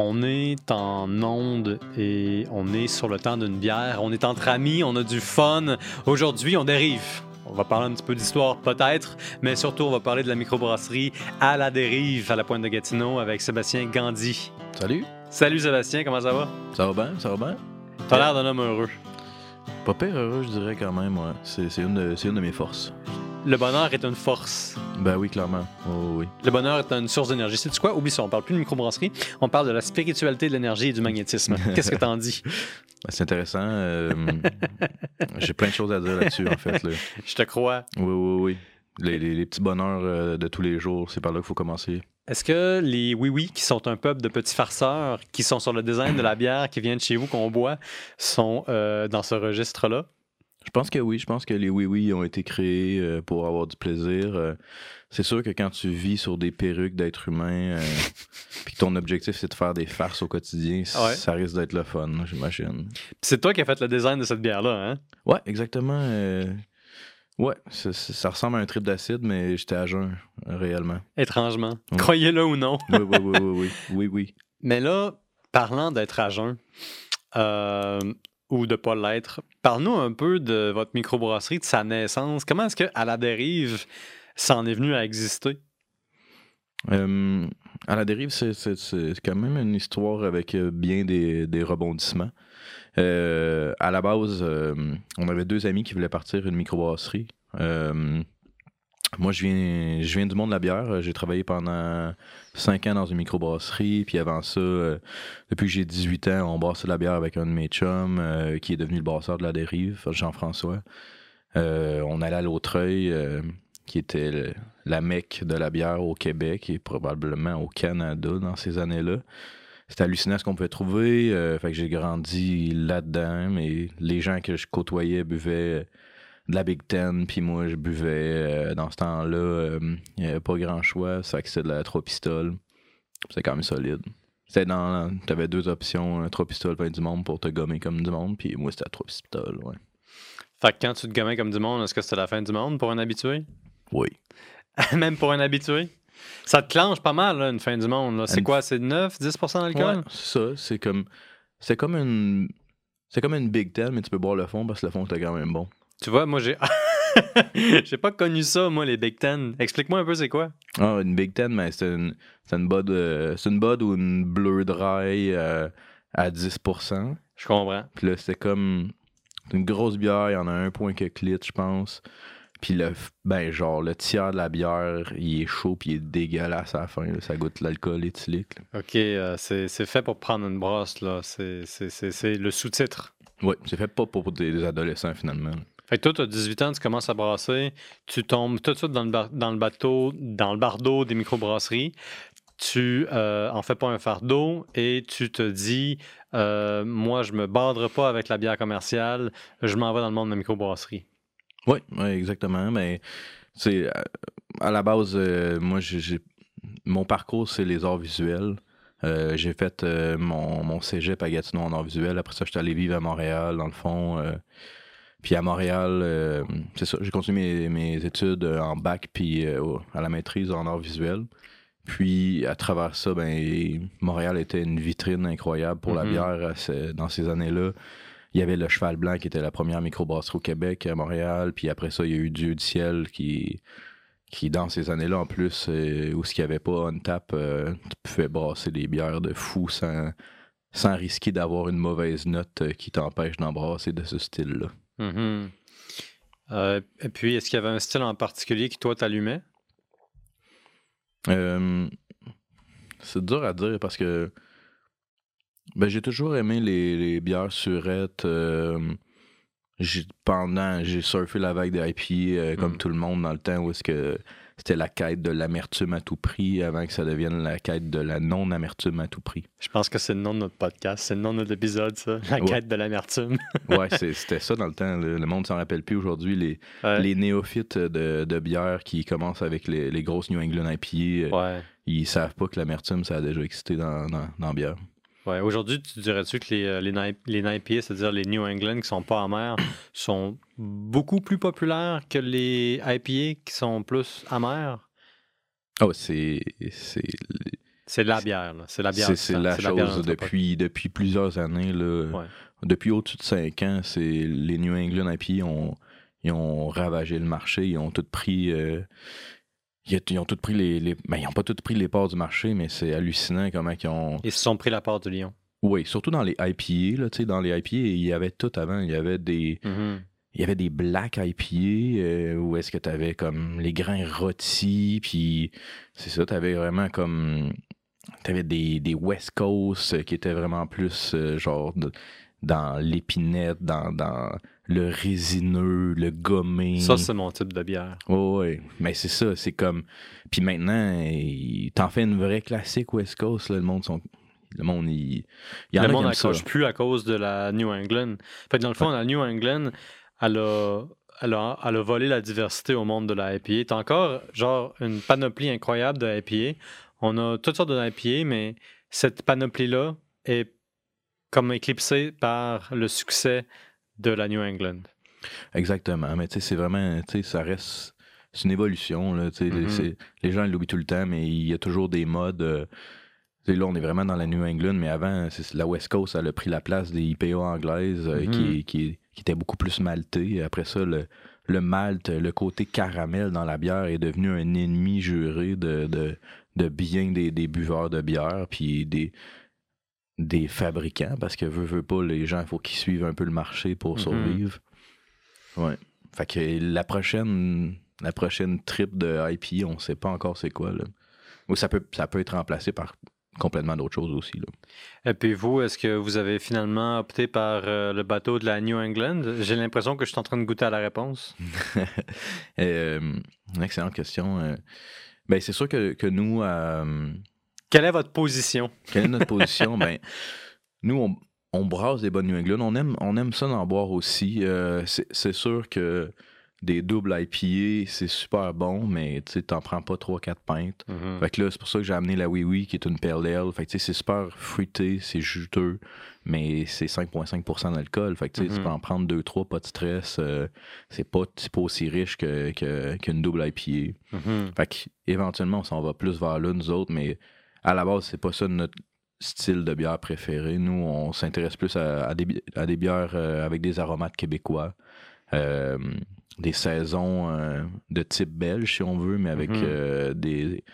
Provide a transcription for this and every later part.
On est en onde et on est sur le temps d'une bière. On est entre amis, on a du fun. Aujourd'hui, on dérive. On va parler un petit peu d'histoire peut-être, mais surtout on va parler de la microbrasserie à la dérive à la pointe de Gatineau avec Sébastien Gandhi. Salut, Salut Sébastien, comment ça va? ça va bien, ça va bien? T'as l'air d'un homme heureux. Pas pire heureux, je dirais quand même, ouais. C'est de- une de mes forces. Le bonheur est une force. Ben oui, clairement. Oh, oui. Le bonheur est une source d'énergie. C'est quoi? Oublie ça, on parle plus de microbrasserie, on parle de la spiritualité de l'énergie et du magnétisme. Qu'est-ce que t'en dis? Ben, c'est intéressant. euh, J'ai plein de choses à dire là-dessus, en fait. là. Je te crois. Oui, oui, oui. Les, les- les petits bonheurs euh, de tous les jours, c'est par là qu'il faut commencer. Est-ce que les oui-oui, qui sont un peuple de petits farceurs, qui sont sur le design de la bière qui vient de chez vous, qu'on boit, sont euh, dans ce registre-là? Je pense que oui, je pense que les oui-oui ont été créés euh, pour avoir du plaisir. Euh, c'est sûr que quand tu vis sur des perruques d'êtres humains, euh, puis que ton objectif c'est de faire des farces au quotidien, Ouais. ça risque d'être le fun, j'imagine. C'est toi qui as fait le design de cette bière-là, hein? Ouais, exactement. euh, Ouais, ça, ressemble à un trip d'acide, mais j'étais à jeun, réellement. Étrangement. Croyez-le ou non. Oui, oui, oui, oui, oui, oui, oui. Mais là, parlant d'être à jeun, euh, ou de pas l'être, parle-nous un peu de votre microbrasserie, de sa naissance. Comment est-ce que à la dérive, ça en est venu à exister? Euh, à la dérive, c'est- quand même une histoire avec euh, bien des, rebondissements. Euh, à la base, on avait deux amis qui voulaient partir une microbrasserie. Euh, moi, je viens, je viens du monde de la bière. J'ai travaillé pendant cinq ans dans une microbrasserie. Puis avant ça, euh, depuis que j'ai 18 ans, on brassait de la bière avec un de mes chums euh, qui est devenu le brasseur de la dérive, Jean-François. Euh, on allait à l'Autreuil, euh, qui était la mecque de la bière au Québec et probablement au Canada dans ces années-là. C'était hallucinant ce qu'on pouvait trouver. euh, fait que j'ai grandi là-dedans. Mais les gens que je côtoyais buvaient de la Big Ten, puis moi je buvais euh, dans ce temps-là. euh, Il n'y avait pas grand choix. Ça fait que c'était de la 3 pistoles. C'était quand même solide. C'était dans. T'avais deux options, 3 pistoles, pas du monde pour te gommer comme du monde. Puis moi c'était la 3 pistoles, ouais. Fait que quand tu te gammais comme du monde, est-ce que c'était la fin du monde pour un habitué? Oui. Même pour un habitué? Ça te clenche pas mal, là, une fin du monde. C'est Une- quoi? C'est 9, 10% d'alcool? Ouais, c'est ça. C'est comme. C'est comme une. C'est comme une Big Ten, mais tu peux boire le fond parce que le fond était quand même bon. Tu vois, moi, j'ai. j'ai pas connu ça, moi, les Big Ten. Explique-moi un peu, c'est quoi? Ah, une Big Ten, mais c'est une, c'est une Bud. euh, c'est une Bud ou une Bleu Dry euh, à 10%. Je comprends. Puis là, c'était comme. C'est une grosse bière, il y en a un point quelques litres, je pense. Puis le, ben, genre, le tiers de la bière, il est chaud, puis il est dégueulasse à la fin. là. Ça goûte l'alcool éthylique. là. OK, euh, c'est c'est fait pour prendre une brosse, là. C'est- C'est c'est- c'est le sous-titre. Ouais, c'est fait pas pour des, des adolescents, finalement. là. Fait que toi, tu as 18 ans, tu commences à brasser, tu tombes tout de suite dans le, dans le bateau, dans le bardeau des microbrasseries. Tu euh, en fais pas un fardeau et tu te dis, euh, moi, je me bordre pas avec la bière commerciale, je m'en vais dans le monde de la microbrasserie. Oui, ouais, exactement. Mais c'est euh, à la base, euh, moi, j'ai, mon parcours, c'est les arts visuels. Euh, j'ai fait mon, mon cégep à Gatineau en arts visuels. Après ça, je suis allé vivre à Montréal, dans le fond. Puis à Montréal, euh, c'est ça, j'ai continué mes, mes études euh, en bac puis euh, à la maîtrise en arts visuels. Puis à travers ça, ben, Montréal était une vitrine incroyable pour la Mhm. bière ce- dans ces années-là. Il y avait le Cheval Blanc qui était la première microbrasserie au Québec à Montréal. Puis après ça, il y a eu Dieu du ciel qui, qui dans ces années-là, en plus, euh, où ce qu'il n'y avait pas on tap, tu pouvais brasser des bières de fou sans, sans risquer d'avoir une mauvaise note qui t'empêche d'embrasser de ce style-là. Euh, et puis, est-ce qu'il y avait un style en particulier qui, toi, t'allumait? Euh, c'est dur à dire parce que ben, j'ai toujours aimé les, les bières surettes. euh, j'ai, pendant, j'ai surfé la vague des euh, comme Mm. tout le monde dans le temps où est-ce que c'était la quête de l'amertume à tout prix avant que ça devienne la quête de la non-amertume à tout prix. Je pense que c'est le nom de notre podcast, c'est le nom de notre épisode, ça. La Ouais. quête de l'amertume. Ouais, c'était ça dans le temps. Le, le monde s'en rappelle plus aujourd'hui. Les, Ouais. les néophytes de, de bière qui commencent avec les, les grosses New England IPA, euh, Ouais. ils savent pas que l'amertume, ça a déjà existé dans, dans, dans la bière. Ouais, aujourd'hui, tu dirais-tu que les, euh, les, c'est-à-dire les New England qui sont pas amers, sont beaucoup plus populaires que les IPA qui sont plus amers? Oh, c'est. c'est C'est la bière, là. C'est la bière. C'est c'est la c'est bière chose depuis, depuis plusieurs années. Là, Ouais. Depuis au-dessus de 5 ans, c'est les New England IPA ont, ils ont ravagé le marché. Ils ont tout pris. euh, ils, ils ont tout pris les. les- ben, ils n'ont pas tout pris les parts du marché, mais c'est hallucinant comment ils ont. Ils se sont pris la part du lion. Oui, surtout dans les IPA. Là, tu sais, dans les IPA, il y avait tout avant. Il y avait des. Mhm. Il y avait des black IPA euh, où est-ce que tu avais comme les grains rôtis, puis c'est ça, tu avais vraiment comme. Tu avais des, des West Coast euh, qui étaient vraiment plus euh, genre de- dans l'épinette, dans, dans le résineux, le gommé. Ça, c'est mon type de bière. Oh, ouais, mais c'est ça, c'est comme. Puis maintenant, t'en fais une vraie classique West Coast, là, le monde sont. Le monde, il. Il y en le a monde n'accroche plus à cause de la New England. Fait que dans le fond, la New England, elle a, elle, a, elle a volé la diversité au monde de la IPA. T'as encore, genre, une panoplie incroyable de IPA. On a toutes sortes de IPA, mais cette panoplie-là est comme éclipsée par le succès de la New England. Exactement. Mais tu sais, c'est vraiment, tu sais, ça reste, c'est une évolution, là, tu sais, Mhm. c'est- les gens ils l'oublient tout le temps, mais il y a toujours des modes. euh, tu sais, là, on est vraiment dans la New England, mais avant, c'est- la West Coast, elle a pris la place des IPA anglaises euh, Mhm. qui, qui, qui étaient beaucoup plus maltées. Après ça, le, le malt, le côté caramel dans la bière est devenu un ennemi juré de, de, de bien des, des buveurs de bière, puis des des fabricants parce que veut veut pas les gens il faut qu'ils suivent un peu le marché pour Mhm. survivre ouais fait que la prochaine la prochaine trip de IP on sait pas encore c'est quoi là ou ça peut ça peut être remplacé par complètement d'autres choses aussi là. Et puis vous, est-ce que vous avez finalement opté par euh, le bateau de la New England? J'ai l'impression que je suis en train de goûter à la réponse. Euh, excellente question euh, ben c'est sûr que, que nous euh, Quelle est votre position? Quelle est notre position? ben, nous, on, on brasse des bonnes New England. On aime, on aime ça d'en boire aussi. Euh, c'est sûr que des doubles IPA, c'est super bon, mais tu t'en prends pas 3-4 pintes. Mhm. Fait que là, c'est pour ça que j'ai amené la Oui Oui, qui est une Pale Ale. Fait que tu sais, c'est super fruité, c'est juteux, mais c'est 5,5% d'alcool. Fait que tu tu Mhm. peux en prendre 2-3, pas de stress. euh, c'est pas, aussi riche que- que- qu'une double IPA. Mhm. Fait qu'éventuellement, on s'en va plus vers là, nous autres, mais à la base, c'est pas ça notre style de bière préféré. Nous, on s'intéresse plus à, à des, bi- à des bières euh, avec des aromates québécois, euh, des saisons euh, de type belge, si on veut, mais avec Mhm. des,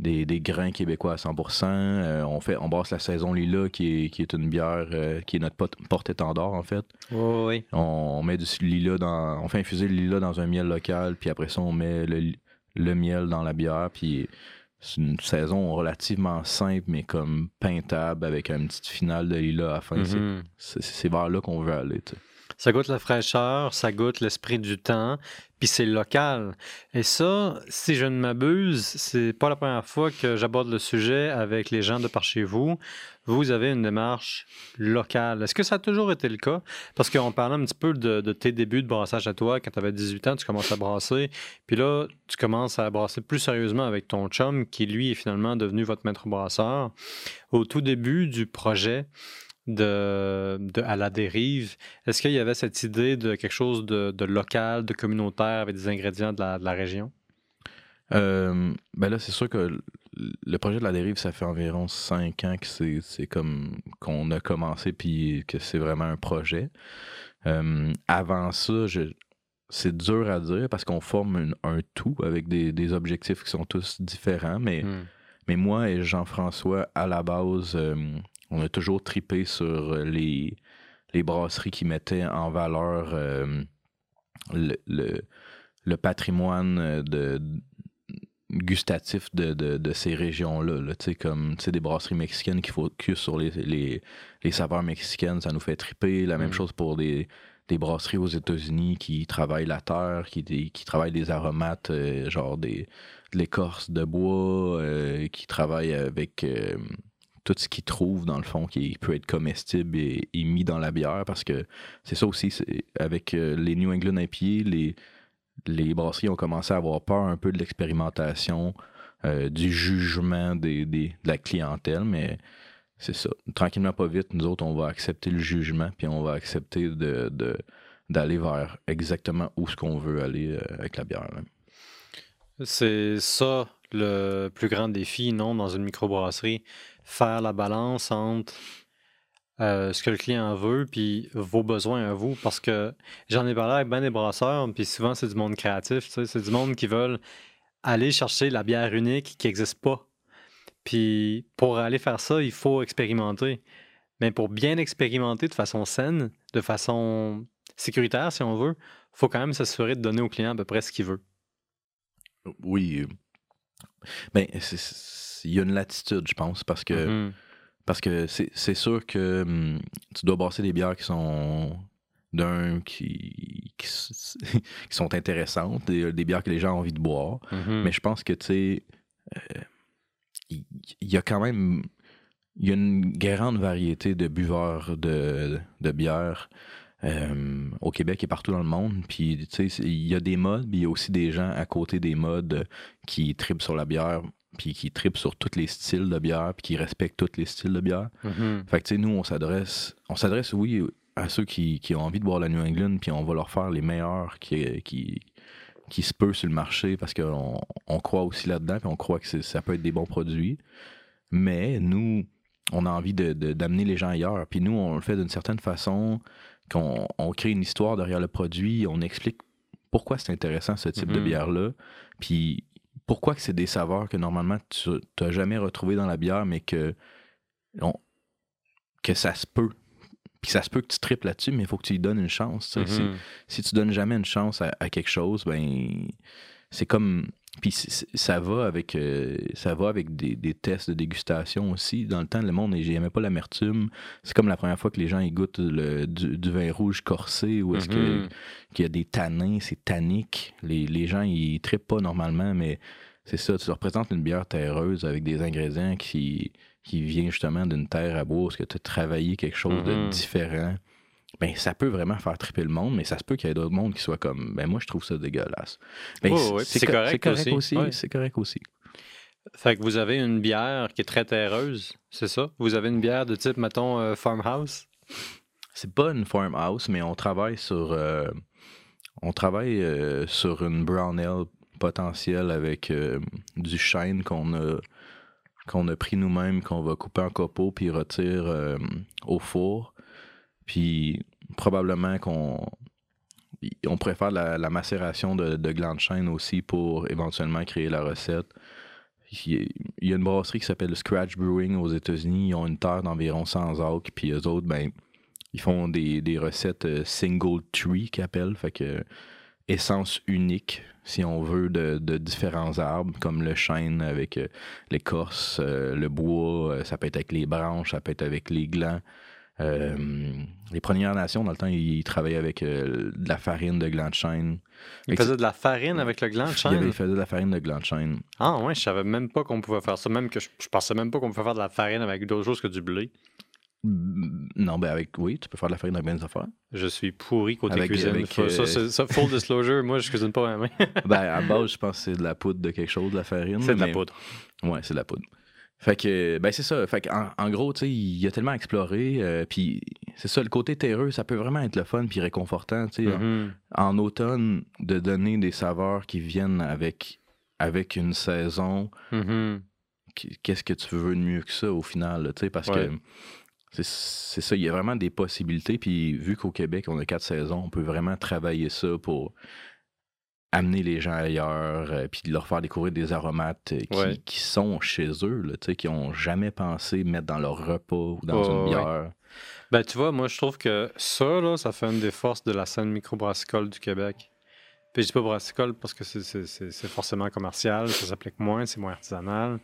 des, des grains québécois à 100%. Euh, on, fait, on brasse la saison Lila, qui est, qui est une bière qui est notre porte-étendard, en fait. Oui, oui. On, on met du lilas dans. On fait infuser le lilas dans un miel local, puis après ça, on met le, le miel dans la bière, puis c'est une saison relativement simple, mais comme peintable, avec une petite finale de lilas à la fin. C'est- Mhm. C'est c'est vers là qu'on veut aller. tu sais. Ça goûte la fraîcheur, ça goûte l'esprit du temps, puis c'est local. Et ça, si je ne m'abuse, c'est pas la première fois que j'aborde le sujet avec les gens de par chez vous. Vous avez une démarche locale. Est-ce que ça a toujours été le cas? Parce qu'on parlait un petit peu de, tes débuts de brassage à toi. Quand tu avais 18 ans, tu commences à brasser. Puis là, tu commences à brasser plus sérieusement avec ton chum, qui lui est finalement devenu votre maître brasseur. Au tout début du projet, de, de à la dérive, est-ce qu'il y avait cette idée de quelque chose de, de local, de communautaire, avec des ingrédients de la, de la région? Euh, ben là, c'est sûr que le projet de la dérive, ça fait environ cinq ans que c'est c'est comme qu'on a commencé puis que c'est vraiment un projet. Euh, avant ça, je- c'est dur à dire parce qu'on forme une- un tout avec des, des objectifs qui sont tous différents, mais. Mais moi et Jean-François, à la base, euh, on a toujours tripé sur les, les brasseries qui mettaient en valeur euh, le, le- le patrimoine euh, de, gustatif de, de- de ces régions-là. là. Tu sais, comme tu sais, des brasseries mexicaines qui focus sur les, les, les saveurs mexicaines, ça nous fait triper. La même Mm. chose pour des, des brasseries aux États-Unis qui travaillent la terre, qui, qui travaillent des aromates, euh, genre des, de l'écorce de bois, euh, qui travaillent avec euh, tout ce qu'ils trouvent, dans le fond, qui peut être comestible et, mis dans la bière, parce que c'est ça aussi, avec euh, les New England IPA, les, les brasseries ont commencé à avoir peur un peu de l'expérimentation, euh, du jugement des, des- de la clientèle, mais c'est ça. Tranquillement, pas vite, nous autres, on va accepter le jugement, puis on va accepter de, de- d'aller vers exactement où ce qu'on veut aller euh, avec la bière. C'est ça le plus grand défi, non, dans une microbrasserie. Faire la balance entre euh, ce que le client veut puis vos besoins à vous. Parce que j'en ai parlé avec ben des brasseurs, puis souvent, c'est du monde créatif. C'est du monde qui veulent aller chercher la bière unique qui n'existe pas. Puis pour aller faire ça, il faut expérimenter. Mais pour bien expérimenter de façon saine, de façon sécuritaire, si on veut, faut quand même s'assurer de donner au client à peu près ce qu'il veut. Oui. euh, Ben, c'est- il y a une latitude, je pense, parce que Mhm. parce que c'est sûr que hum, tu dois brasser des bières qui sont d'un qui, qui, sont intéressantes, des, des bières que les gens ont envie de boire. Mhm. Mais je pense que, tu sais, euh, il y, a quand même il y a une grande variété de buveurs de, de bières euh, au Québec et partout dans le monde. Puis, tu sais, il y a des modes, puis il y a aussi des gens à côté des modes qui tripent sur la bière, puis qui tripent sur tous les styles de bière, puis qui respectent tous les styles de bière. Mhm. Fait que, tu sais, nous, on s'adresse, on s'adresse, oui, à ceux qui, qui ont envie de boire la New England, puis on va leur faire les meilleurs qui, qui, qui se peut sur le marché parce qu'on on croit aussi là-dedans, puis on croit que ça peut être des bons produits. Mais nous, on a envie de- de- d'amener les gens ailleurs. Puis nous, on le fait d'une certaine façon, qu'on on crée une histoire derrière le produit, on explique pourquoi c'est intéressant ce type de Mhm. bière-là, puis pourquoi que c'est des saveurs que normalement tu n'as jamais retrouvées dans la bière, mais que, on- que ça se peut. Puis ça se peut que tu triples là-dessus, mais il faut que tu lui donnes une chance. Si- Mhm. si tu donnes jamais une chance à, à quelque chose, ben c'est comme puis ça va avec euh, ça va avec des, des tests de dégustation aussi. Dans le temps, le monde n'aimait pas l'amertume. C'est comme la première fois que les gens ils goûtent le, du, du vin rouge corsé ou est-ce Mhm. qu'il y a des tanins, c'est tannique. Les, les gens ils trippent pas normalement, mais c'est ça. Tu leur présentes une bière terreuse avec des ingrédients qui qui vient justement d'une terre à bois, est-ce que tu as travaillé quelque chose de Mhm. différent? Ben ça peut vraiment faire tripper le monde, mais ça se peut qu'il y ait d'autres mondes qui soient comme ben moi je trouve ça dégueulasse. Ben, c'est- co- correct aussi, aussi, ouais. c'est correct aussi. Fait que vous avez une bière qui est très terreuse, c'est ça? Vous avez une bière de type, mettons, euh, farmhouse? C'est pas une farmhouse, mais on travaille sur euh, on travaille euh, sur une brown ale potentielle avec du chêne qu'on a qu'on a pris nous-mêmes, qu'on va couper en copeaux puis retire euh, au four. Puis probablement qu'on on préfère la, macération de, de glands de chêne aussi pour éventuellement créer la recette. Il y a une brasserie qui s'appelle Scratch Brewing aux États-Unis. Ils ont une terre d'environ 100 acres. Puis eux autres, ben, ils font des, recettes euh, single tree qu'ils appellent. Fait que essence unique, si on veut, de, différents arbres, comme le chêne avec euh, l'écorce, euh, le bois, ça peut être avec les branches, ça peut être avec les glands. Euh, les Premières Nations, dans le temps, ils, ils travaillaient avec euh, de la farine de glands de chêne. Il Fait que faisait de la farine avec le gland de Ils chêne? ils faisaient de la farine de glands de chêne. Ah ouais, je savais même pas qu'on pouvait faire ça. Même que je, je pensais même pas qu'on pouvait faire de la farine avec d'autres choses que du blé. Mm, Non, ben avec, oui, tu peux faire de la farine avec bien des affaires. Je suis pourri côté Avec- cuisine. avec, ça, euh, ça, full disclosure, moi, je cuisine pas la main. ben, à base, je pense que c'est de la poudre de quelque chose, de la farine. c'est de la poudre. Ouais, c'est de la poudre. Fait que, ben c'est ça. Fait que, en, en gros, tu sais, il y a tellement à explorer. euh, puis c'est ça, le côté terreux, ça peut vraiment être le fun puis réconfortant. Tu sais, en- en, automne, de donner des saveurs qui viennent avec, avec une saison. Mhm. qui- Qu'est-ce que tu veux de mieux que ça au final, tu sais, parce Ouais. que c'est c'est ça, il y a vraiment des possibilités. Puis vu qu'au Québec, on a quatre saisons, on peut vraiment travailler ça pour amener les gens ailleurs, euh, puis leur faire découvrir des aromates euh, qui, Ouais. qui sont chez eux, là, tu qui ont jamais pensé mettre dans leur repas ou dans une ouais, bière. Ben, tu vois, moi, je trouve que ça, là, ça fait une des forces de la scène microbrassicole du Québec. Puis je dis pas brassicole parce que c'est- forcément commercial, ça s'applique moins, c'est moins artisanal.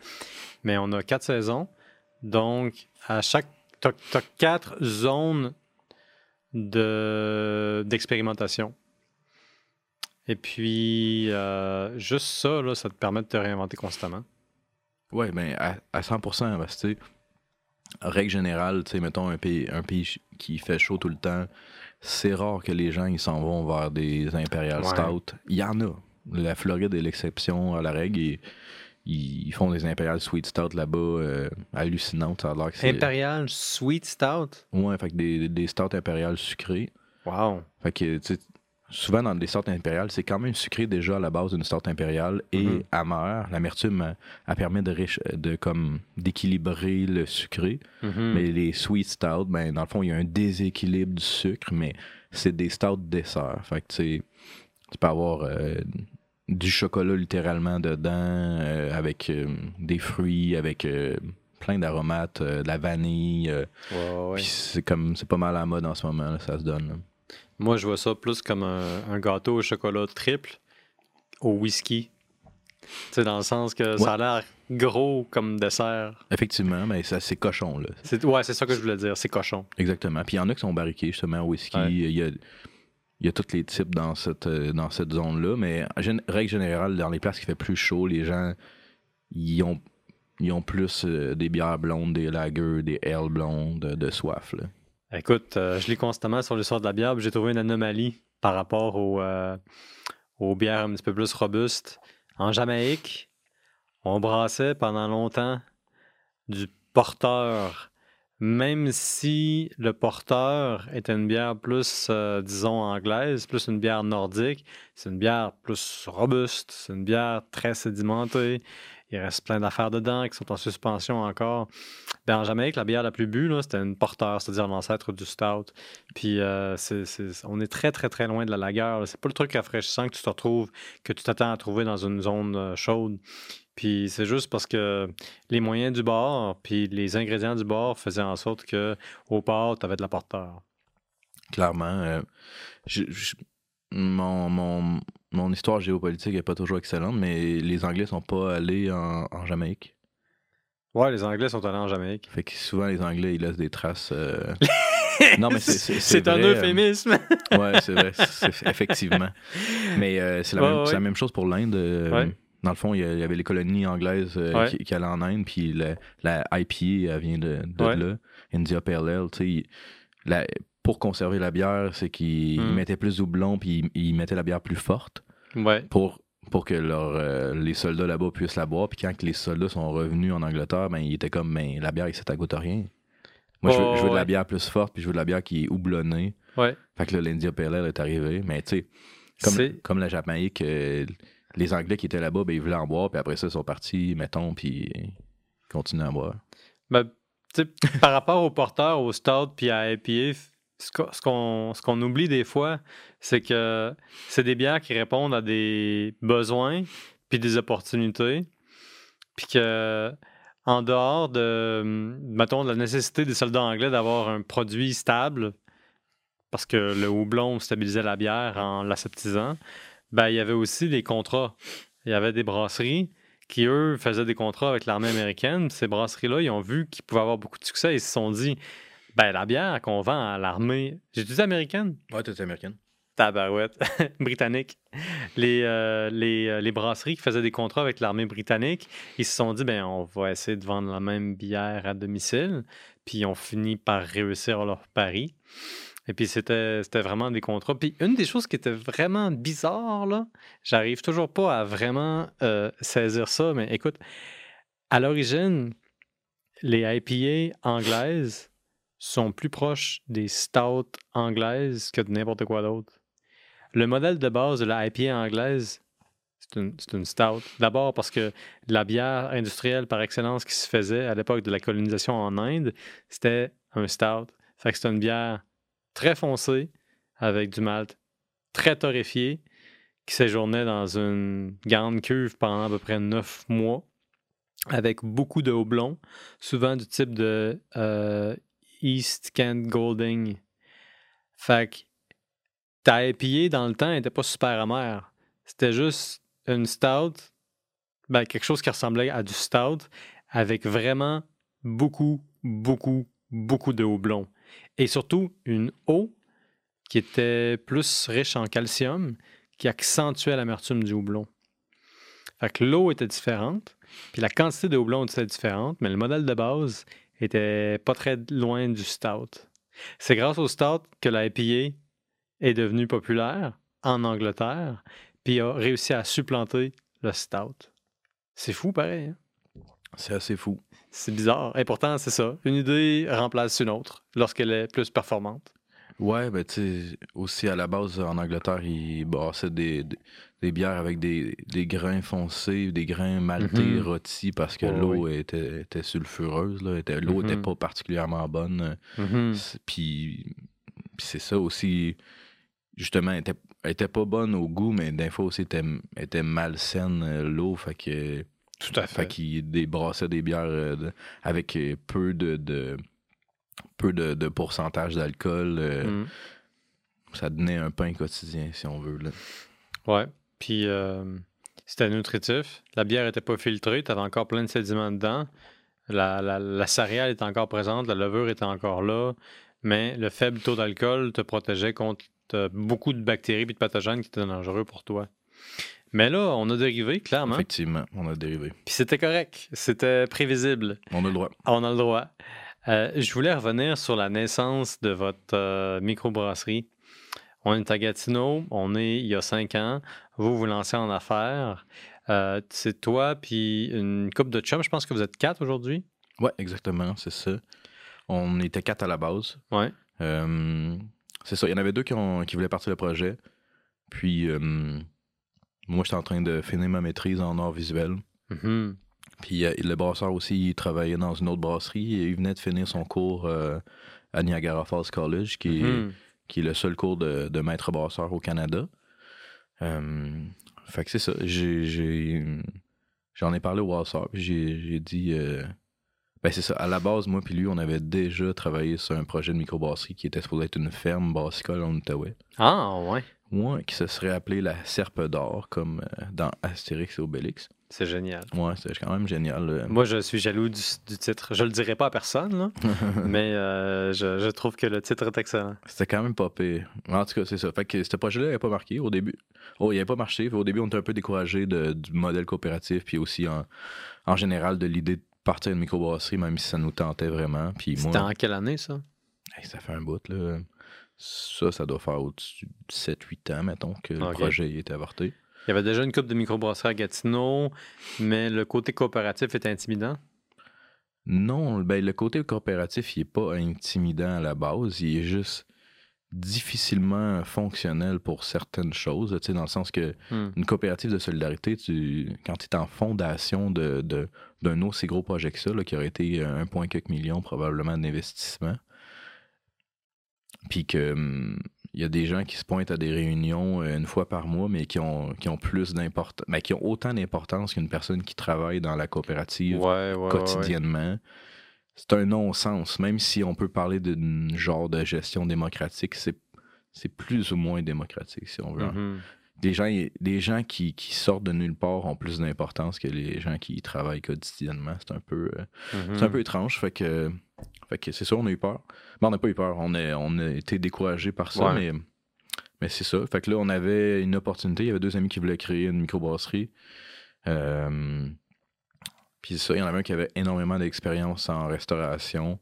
Mais on a quatre saisons. Donc, à chaque. T'as as quatre zones de- d'expérimentation. Et puis, euh, juste ça, là, ça te permet de te réinventer constamment. Ouais, ben à, à 100%, parce que, règle générale, tu sais, mettons un pays, un pays qui fait chaud tout le temps, c'est rare que les gens ils s'en vont vers des Imperial Ouais. Stout. Il y en a. La Floride est l'exception à la règle. et ils font des Imperial Sweet Stout là-bas euh, hallucinantes. Ça a l'air que c'est. Imperial Sweet Stout? Ouais, fait que des, des stouts impériales sucrées. Wow. Fait que, tu sais, souvent dans des sortes impériales, c'est quand même sucré déjà à la base d'une sorte impériale et Mhm. amer. L'amertume, elle permet de, riche- de comme d'équilibrer le sucré. Mhm. Mais les sweet stout, ben, dans le fond, il y a un déséquilibre du sucre, mais c'est des stouts dessert. Fait que, tu peux avoir euh, du chocolat littéralement dedans, euh, avec euh, des fruits, avec plein d'aromates, de la vanille. euh, Ouais, c'est comme, c'est pas mal à la mode en ce moment, là, ça se donne. là. Moi, je vois ça plus comme un, un gâteau au chocolat triple au whisky. Tu sais, dans le sens que ça a l'air gros comme dessert. Effectivement, mais ça, c'est cochon, là. C'est, ouais, c'est ça que je voulais dire, c'est cochon. Exactement. Puis il y en a qui sont barriqués justement au whisky. Ouais. Il, y a, il y a tous les types dans cette, euh, dans cette zone-là. Mais règle générale, dans les places qui fait plus chaud, les gens ils ont, ils ont plus euh, des bières blondes, des lagers, des ale blondes, de, de soif. Là. Écoute, euh, je lis constamment sur l'histoire de la bière, j'ai trouvé une anomalie par rapport aux, euh, aux bières un petit peu plus robustes. En Jamaïque, on brassait pendant longtemps du porteur. Même si le porteur était une bière plus, euh, disons, anglaise, plus une bière nordique, c'est une bière plus robuste, c'est une bière très sédimentée. Il reste plein d'affaires dedans qui sont en suspension encore. Ben, en Jamaïque, la bière la plus bue, c'était une porteur, c'est-à-dire l'ancêtre du stout. Puis euh, on est très, très, très loin de la lagueur. C'est pas le truc rafraîchissant que tu te retrouves, que tu t'attends à trouver dans une zone euh, chaude. Puis c'est juste parce que les moyens du bar, puis les ingrédients du bar faisaient en sorte que au port, tu avais de la porteur. Clairement. euh, je- je- mon, mon, mon histoire géopolitique n'est pas toujours excellente, mais les Anglais sont pas allés en, en Jamaïque. Ouais, les Anglais sont allés en Jamaïque. Fait que souvent, les Anglais, ils laissent des traces. euh, Non, mais c'est- un euh, euphémisme. Ouais, c'est vrai, effectivement. Mais euh, c'est la, Ouais, ouais. la même chose pour l'Inde. euh, Ouais. Dans le fond, il y avait les colonies anglaises euh, qui, qui allaient en Inde, puis la, la IPA, elle vient de, de là. India il- la- Pour conserver la bière, c'est qu'ils Mm. mettaient plus de houblon, puis ils, ils mettaient la bière plus forte ouais. pour, pour que leur, euh, les soldats là-bas puissent la boire. Puis quand que les soldats sont revenus en Angleterre, ben, ils étaient comme, ben, la bière, ça à rien. Moi, je veux, je veux de la bière plus forte, puis je veux de la bière qui est houblonnée. Ouais. Fait que là, l'India Pale Ale est arrivé. Mais tu sais, comme, comme la Jamaïque, euh, les Anglais qui étaient là-bas, ben, ils voulaient en boire, puis après ça, ils sont partis, mettons, puis ils continuent à boire. Ben, par rapport au porteur, au stout puis à IPA, ce qu'on- oublie des fois, c'est que c'est des bières qui répondent à des besoins puis des opportunités. Puis que, en dehors de, mettons, de la nécessité des soldats anglais d'avoir un produit stable, parce que le houblon stabilisait la bière en l'aseptisant, ben, il y avait aussi des contrats. Il y avait des brasseries qui, eux, faisaient des contrats avec l'armée américaine. Ces brasseries-là, ils ont vu qu'ils pouvaient avoir beaucoup de succès. Ils se sont dit, ben, la bière qu'on vend à l'armée, j'ai dit américaine? Ouais, t'es américaine. Tabarouette, britannique. Les, euh, les, euh, les brasseries qui faisaient des contrats avec l'armée britannique, ils se sont dit, ben, on va essayer de vendre la même bière à domicile. Puis ils ont fini par réussir leur pari. Et puis c'était c'était vraiment des contrats. Puis une des choses qui était vraiment bizarre, là, j'arrive toujours pas à vraiment euh, saisir ça, mais écoute, à l'origine, les IPA anglaises sont plus proches des stouts anglaises que de n'importe quoi d'autre? Le modèle de base de la IPA anglaise, c'est une, c'est une stout. D'abord parce que la bière industrielle par excellence qui se faisait à l'époque de la colonisation en Inde, c'était un stout. Fait que c'était une bière très foncée avec du malt très torréfié qui séjournait dans une grande cuve pendant à peu près neuf mois avec beaucoup de houblon, souvent du type de euh, East Kent Golding. Fait que ta IPA dans le temps n'était pas super amère. C'était juste une stout, ben, quelque chose qui ressemblait à du stout avec vraiment beaucoup, beaucoup, beaucoup de houblon. Et surtout une eau qui était plus riche en calcium, qui accentuait l'amertume du houblon. Fait que l'eau était différente, puis la quantité de houblon était différente, mais le modèle de base était pas très loin du stout. C'est grâce au stout que la IPA est devenue populaire en Angleterre, puis a réussi à supplanter le stout. C'est fou, pareil. hein? C'est assez fou. C'est bizarre. Et pourtant, c'est ça. Une idée remplace une autre lorsqu'elle est plus performante. Ouais, ben tu sais, aussi à la base en Angleterre, ils brassaient des, des, des bières avec des, des grains foncés, des grains maltais Mhm. rôtis parce que l'eau était, était sulfureuse. était- L'eau était Mhm. pas particulièrement bonne. Mhm. C'est- Puis, c'est ça aussi, justement, elle était, elle était pas bonne au goût, mais des fois aussi, elle était, était malsaine, euh, l'eau. Fait que. Tout à Fait fait. qu'ils débrassaient des bières euh, avec euh, peu de, de- peu de, de pourcentage d'alcool. euh, Mhm. Ça donnait un pain quotidien, si on veut. Là. Ouais. Puis euh, c'était nutritif. La bière n'était pas filtrée. Tu avais encore plein de sédiments dedans. La, la, la céréale était encore présente. La levure était encore là. Mais le faible taux d'alcool te protégeait contre euh, beaucoup de bactéries et de pathogènes qui étaient dangereux pour toi. Mais là, on a dérivé, clairement. Effectivement, on a dérivé. Puis c'était correct. C'était prévisible. On a le droit. On a le droit. Euh, je voulais revenir sur la naissance de votre euh, microbrasserie. On est à Gatineau, on est il y a cinq ans. Vous vous lancez en affaires. Euh, c'est toi puis une couple de chums. Je pense que vous êtes quatre aujourd'hui. Ouais, exactement, c'est ça. On était quatre à la base. Ouais. C'est ça. Il y en avait deux qui, ont- qui voulaient partir le projet. Puis, moi, j'étais en train de finir ma maîtrise en art visuel. Mhm. Puis euh, le brasseur aussi, il travaillait dans une autre brasserie et il venait de finir son cours euh, à Niagara Falls College, qui, est, Mhm. qui est le seul cours de, de maître brasseur au Canada. Euh, fait que c'est ça. J'en ai parlé au brasseur, puis j'ai, dit. euh, ben c'est ça. À la base, moi puis lui, on avait déjà travaillé sur un projet de microbrasserie qui était supposé être une ferme brassicole en Outaouais. Ah, ouais. Ouais, qui se serait appelé la Serpe d'or, comme dans Astérix et Obélix. C'est génial. Ouais, c'est quand même génial. Moi, je suis jaloux du, du titre. Je le dirai pas à personne, là, mais euh, je, je trouve que le titre est excellent. C'était quand même pas pire. En tout cas, c'est ça. Fait que ce projet-là n'avait pas marqué au début. Oh, il n'avait pas marché. Au début, on était un peu découragé du modèle coopératif, puis aussi en, en général de l'idée de partir une microbrasserie, même si ça nous tentait vraiment. Puis C'était moi, en quelle année, ça? hey, ça fait un bout, là. Ça, ça doit faire au-dessus de 7-8 ans, mettons, que le projet était avorté. Il y avait déjà une coupe de microbrasserie à Gatineau, mais le côté coopératif est intimidant? Non, ben, le côté coopératif, il est pas intimidant à la base. Il est juste difficilement fonctionnel pour certaines choses, tu sais, dans le sens que Hmm. une coopérative de solidarité, tu, quand tu es en fondation de, de- d'un aussi gros projet que ça, là, qui aurait été 1,4 million probablement d'investissement, puis que hum, il y a des gens qui se pointent à des réunions euh, une fois par mois, mais qui ont, qui ont plus d'importance, mais qui ont autant d'importance qu'une personne qui travaille dans la coopérative Ouais, ouais, ouais, ouais. quotidiennement. C'est un non-sens. Même si on peut parler d'un genre de gestion démocratique, c'est, c'est plus ou moins démocratique, si on veut. Mhm. Des gens, des gens qui, qui sortent de nulle part ont plus d'importance que les gens qui y travaillent quotidiennement. C'est un peu, euh, Mhm. c'est un peu étrange. Fait que, fait que c'est ça, on a eu peur. Mais on n'a pas eu peur. On a, on a été découragé par ça, Ouais. mais, mais c'est ça. Fait que là, on avait une opportunité. Il y avait deux amis qui voulaient créer une microbrasserie. Euh, puis ça, il y en avait un qui avait énormément d'expérience en restauration.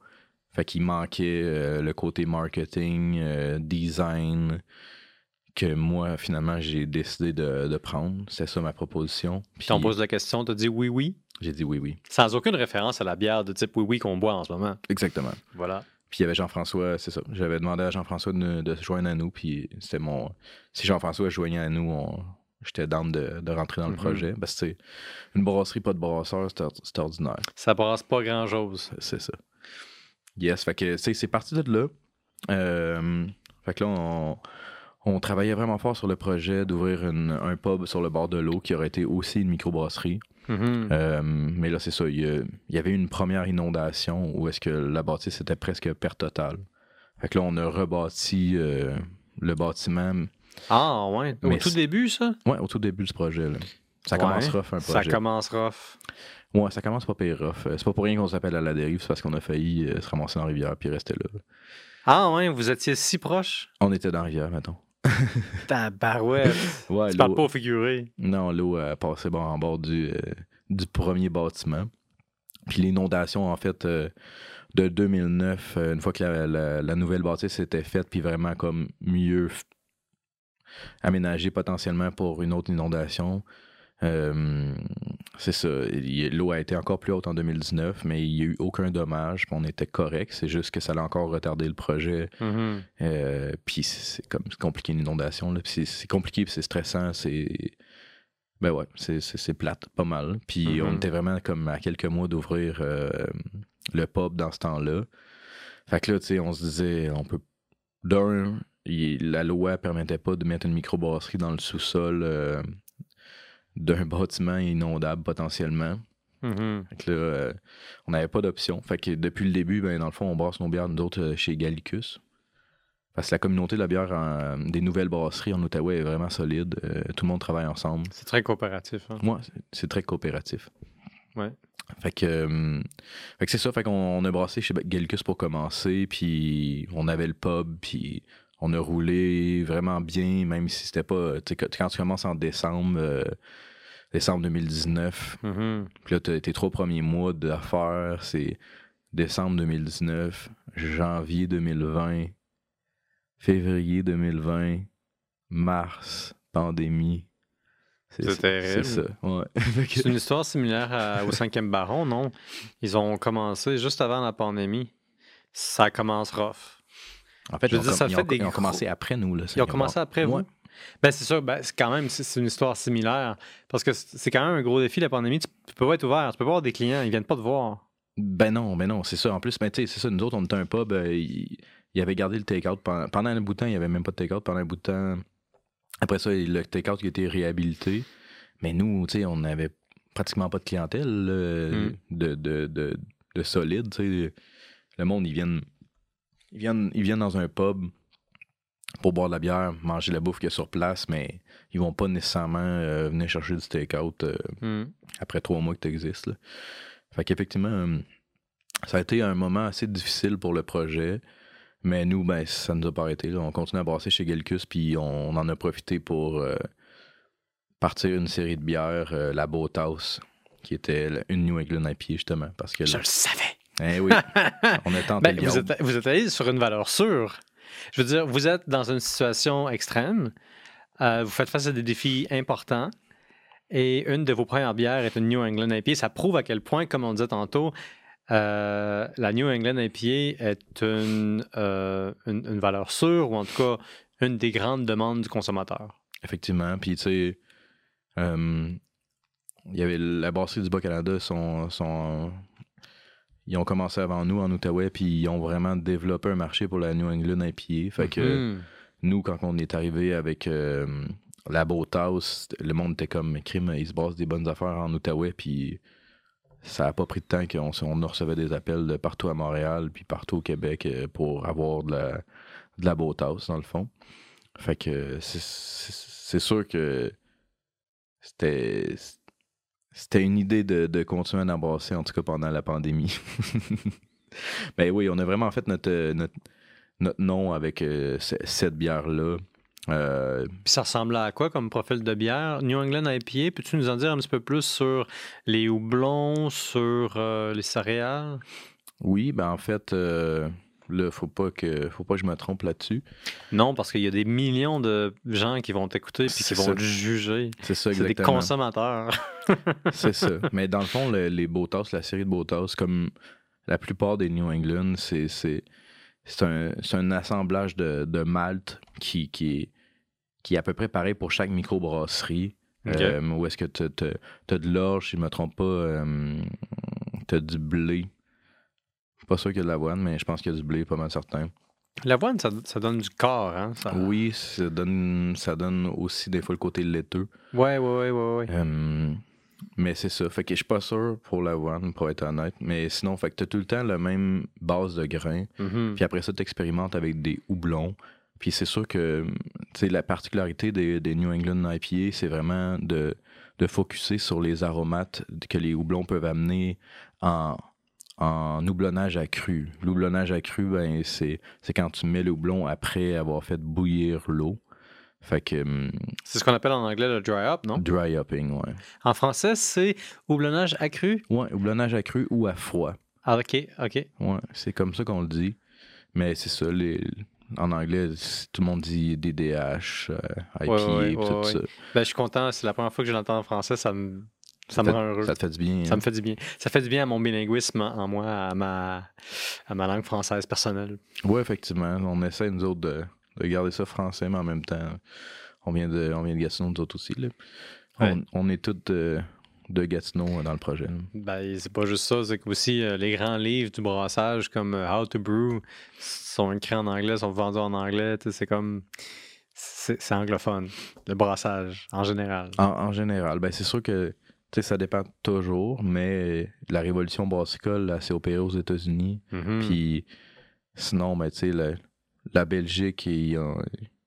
Fait qu'il manquait euh, le côté marketing, euh, design, que moi, finalement, j'ai décidé de, de prendre. C'est ça ma proposition. Puis on pose la question, tu dis oui, oui, j'ai dit oui, oui. sans aucune référence à la bière de type oui, oui qu'on boit en ce moment. Exactement. Voilà. Puis il y avait Jean-François, c'est ça. J'avais demandé à Jean-François de, de se joindre à nous. Puis c'était mon. Si Jean-François se joignait à nous, on- j'étais down de, de rentrer dans le Mhm. projet. Parce que c'est une brasserie, pas de brasseur, c'est or- c'est ordinaire. Ça brasse pas grand-chose. C'est ça. Yes, fait que c'est parti de là. Euh, fait que là, on, on travaillait vraiment fort sur le projet d'ouvrir un pub sur le bord de l'eau qui aurait été aussi une microbrasserie. Euh, mais là, c'est ça. Il y, avait une première inondation où est-ce que la bâtisse était presque perte totale. Fait que là, on a rebâti euh, le bâtiment. Ah, ouais. Au Mais tout c'est- début, ça? Ouais, au tout début du projet. là. Ça Ouais, commence rough un Ça projet. commence rough. Ouais, ça commence pas pire rough. Euh, C'est pas pour rien qu'on s'appelle à la dérive, c'est parce qu'on a failli se ramasser dans la rivière puis rester là. Ah, ouais, vous étiez si proche? On était dans la rivière, mettons. Tabarouette. Ouais, tu parles pas au figuré. Non, l'eau a passé bon, en bord du, euh, du premier bâtiment. Puis l'inondation, en fait, euh, de 2009, euh, une fois que la, la- la nouvelle bâtisse était faite, puis vraiment comme mieux aménagée potentiellement pour une autre inondation, Euh, c'est ça. L'eau a été encore plus haute en 2019, mais il n'y a eu aucun dommage. on était correct. C'est juste que ça a encore retardé le projet. Mhm. Euh, puis c'est comme compliqué une inondation. c'est- compliqué, c'est stressant. C'est. Ben ouais, c'est- plate, pas mal. Puis Mhm. on était vraiment comme à quelques mois d'ouvrir euh, le pub dans ce temps-là. Fait que là, tu sais, on se disait, on peut. D'un, la loi permettait pas de mettre une microbrasserie dans le sous-sol d'un bâtiment inondable potentiellement. Mhm. Fait que là, euh, on n'avait pas d'option. Fait que depuis le début, ben, dans le fond, on brasse nos bières, nous autres, euh, chez Gallicus. Parce que la communauté de la bière en- des nouvelles brasseries en Outaouais est vraiment solide. Euh, tout le monde travaille ensemble. C'est très coopératif. hein. Moi, c'est- c'est très coopératif. Ouais. Fait que, euh, c'est ça. Fait qu'on on a brassé chez Gallicus pour commencer. Puis on avait le pub. Puis on a roulé vraiment bien, même si c'était pas. sais, quand- tu commences en décembre, euh, décembre 2019, Mhm. puis là, tes trois premiers mois d'affaires, c'est décembre 2019, janvier 2020, février 2020, mars, pandémie. C'est terrible. C'est ouais. Une histoire similaire à- au cinquième baron, non? Ils ont commencé juste avant la pandémie. Ça commence rough. En fait, je veux ils ont, dire, ça ils fait ont- des ils ont commencé après nous. Là, Ils ont commencé après vous? Ouais. Ben c'est sûr, ben, c'est quand même, c'est une histoire similaire. Parce que c'est quand même un gros défi, la pandémie. Tu, tu peux pas être ouvert, tu peux pas avoir des clients, ils viennent pas te voir. Ben non, ben non, c'est ça. En plus, ben, c'est ça, nous autres, on était un pub, euh, il, il avait gardé le take-out pendant, pendant un bout de temps, il n'y avait même pas de take-out pendant un bout de temps. Après ça, le take-out qui a été réhabilité. Mais nous, tu sais, on n'avait pratiquement pas de clientèle là, Mm. de, de, de, de solide. Le monde, ils viennent, ils viennent, ils viennent dans un pub pour boire de la bière, manger la bouffe qu'il y a sur place, mais ils vont pas nécessairement euh, venir chercher du take-out euh, Hmm. après trois mois que tu existes. Fait qu'effectivement, euh, ça a été un moment assez difficile pour le projet. Mais nous, ben, ça nous a pas arrêté. là. On continue à brasser chez Gelkus, puis on, en a profité pour partir une série de bières, la Boathouse, qui était une New England IPA, justement. Parce que Je le savais. Eh oui, on a tenté Ben, vous, êtes, vous êtes allé sur une valeur sûre. Je veux dire, vous êtes dans une situation extrême. euh, vous faites face à des défis importants. Et une de vos premières bières est une New England IPA. Ça prouve à quel point, comme on disait tantôt, euh, la New England IPA est une, euh, une, une valeur sûre, ou en tout cas une des grandes demandes du consommateur. Effectivement. Puis, tu sais, il y avait la brasserie du Bas-Canada, sont, sont, ils ont commencé avant nous en Outaouais, puis ils ont vraiment développé un marché pour la New England IPA. Fait que Mhm. nous, quand on est arrivé avec euh, la Boathouse, le monde était comme crime, ils se brassent des bonnes affaires en Outaouais, puis ça a pas pris de temps qu'on on recevait des appels de partout à Montréal, puis partout au Québec euh, pour avoir de la, de la Boathouse, dans le fond. Fait que c'est sûr que c'était c'était une idée de, de continuer à embrasser, en tout cas pendant la pandémie. ben oui, on a vraiment fait notre, notre, notre nom avec euh, ce- cette bière-là. Euh, Puis ça ressemblait à quoi comme profil de bière? New England IPA, peux-tu nous en dire un petit peu plus sur les houblons, sur euh, les céréales? oui, ben en fait, euh, là, faut pas que faut pas que je me trompe là-dessus. Non, parce qu'il y a des millions de gens qui vont t'écouter puis qui vont te juger. C'est ça, C'est des exactement. consommateurs. C'est ça. Mais dans le fond, le- les Botas, la série de Botas, comme la plupart des New England, c'est c'est un, un assemblage de, de malt qui, qui, est, qui est à peu près pareil pour chaque microbrasserie. Ok. Euh, où est-ce que tu as, de l'orge, si je ne me trompe pas, euh, tu as du blé. Pas sûr qu'il y a de l'avoine, mais je pense qu'il y a du blé, pas mal certain. L'avoine, ça, ça donne du corps, hein? Ça... Oui, ça donne, ça donne aussi des fois le côté laiteux. Ouais, ouais, ouais, ouais, ouais. Euh, mais c'est ça. Fait que je suis pas sûr pour l'avoine, pour être honnête. Mais sinon, fait que t'as tout le temps la même base de grains. Mhm. Puis après ça, tu expérimentes avec des houblons. Puis c'est sûr que tu sais, la particularité des, des New England IPA, c'est vraiment de, de focuser sur les aromates que les houblons peuvent amener en, en houblonnage accru. L'houblonnage accru, ben, c'est, c'est quand tu mets le houblon après avoir fait bouillir l'eau. Fait que hum, C'est ce qu'on appelle en anglais le dry up, non? dry upping, ouais. En français, c'est houblonnage accru? Ouais, houblonnage accru ou à froid. Ah, ok, ok. Ouais, c'est comme ça qu'on le dit. Mais c'est ça, les, en anglais, tout le monde dit DDH, euh, IPA, Ouais, ouais, pis tout ça. Ben, je suis content, c'est la première fois que je l'entends en français, ça me, ça me rend heureux. Ça te fait du bien. Ça hein? me fait du bien. Ça fait du bien à mon bilinguisme en moi, à ma, à ma langue française personnelle. Oui, effectivement. On essaie, nous autres, de, de garder ça français, mais en même temps, on vient de, on vient de Gatineau, nous autres aussi. Là. Ouais. On, on est tous de, de Gatineau euh, dans le projet. là. Ben, c'est pas juste ça, c'est que aussi euh, les grands livres du brassage comme euh, How to Brew sont écrits en anglais, sont vendus en anglais. C'est comme. C'est anglophone, le brassage en général. En, en général, ben c'est sûr que sais, ça dépend toujours, mais la révolution brassicole, elle s'est opérée aux États-Unis. Mhm. Puis sinon, ben, tu sais, la, la Belgique, ils ont,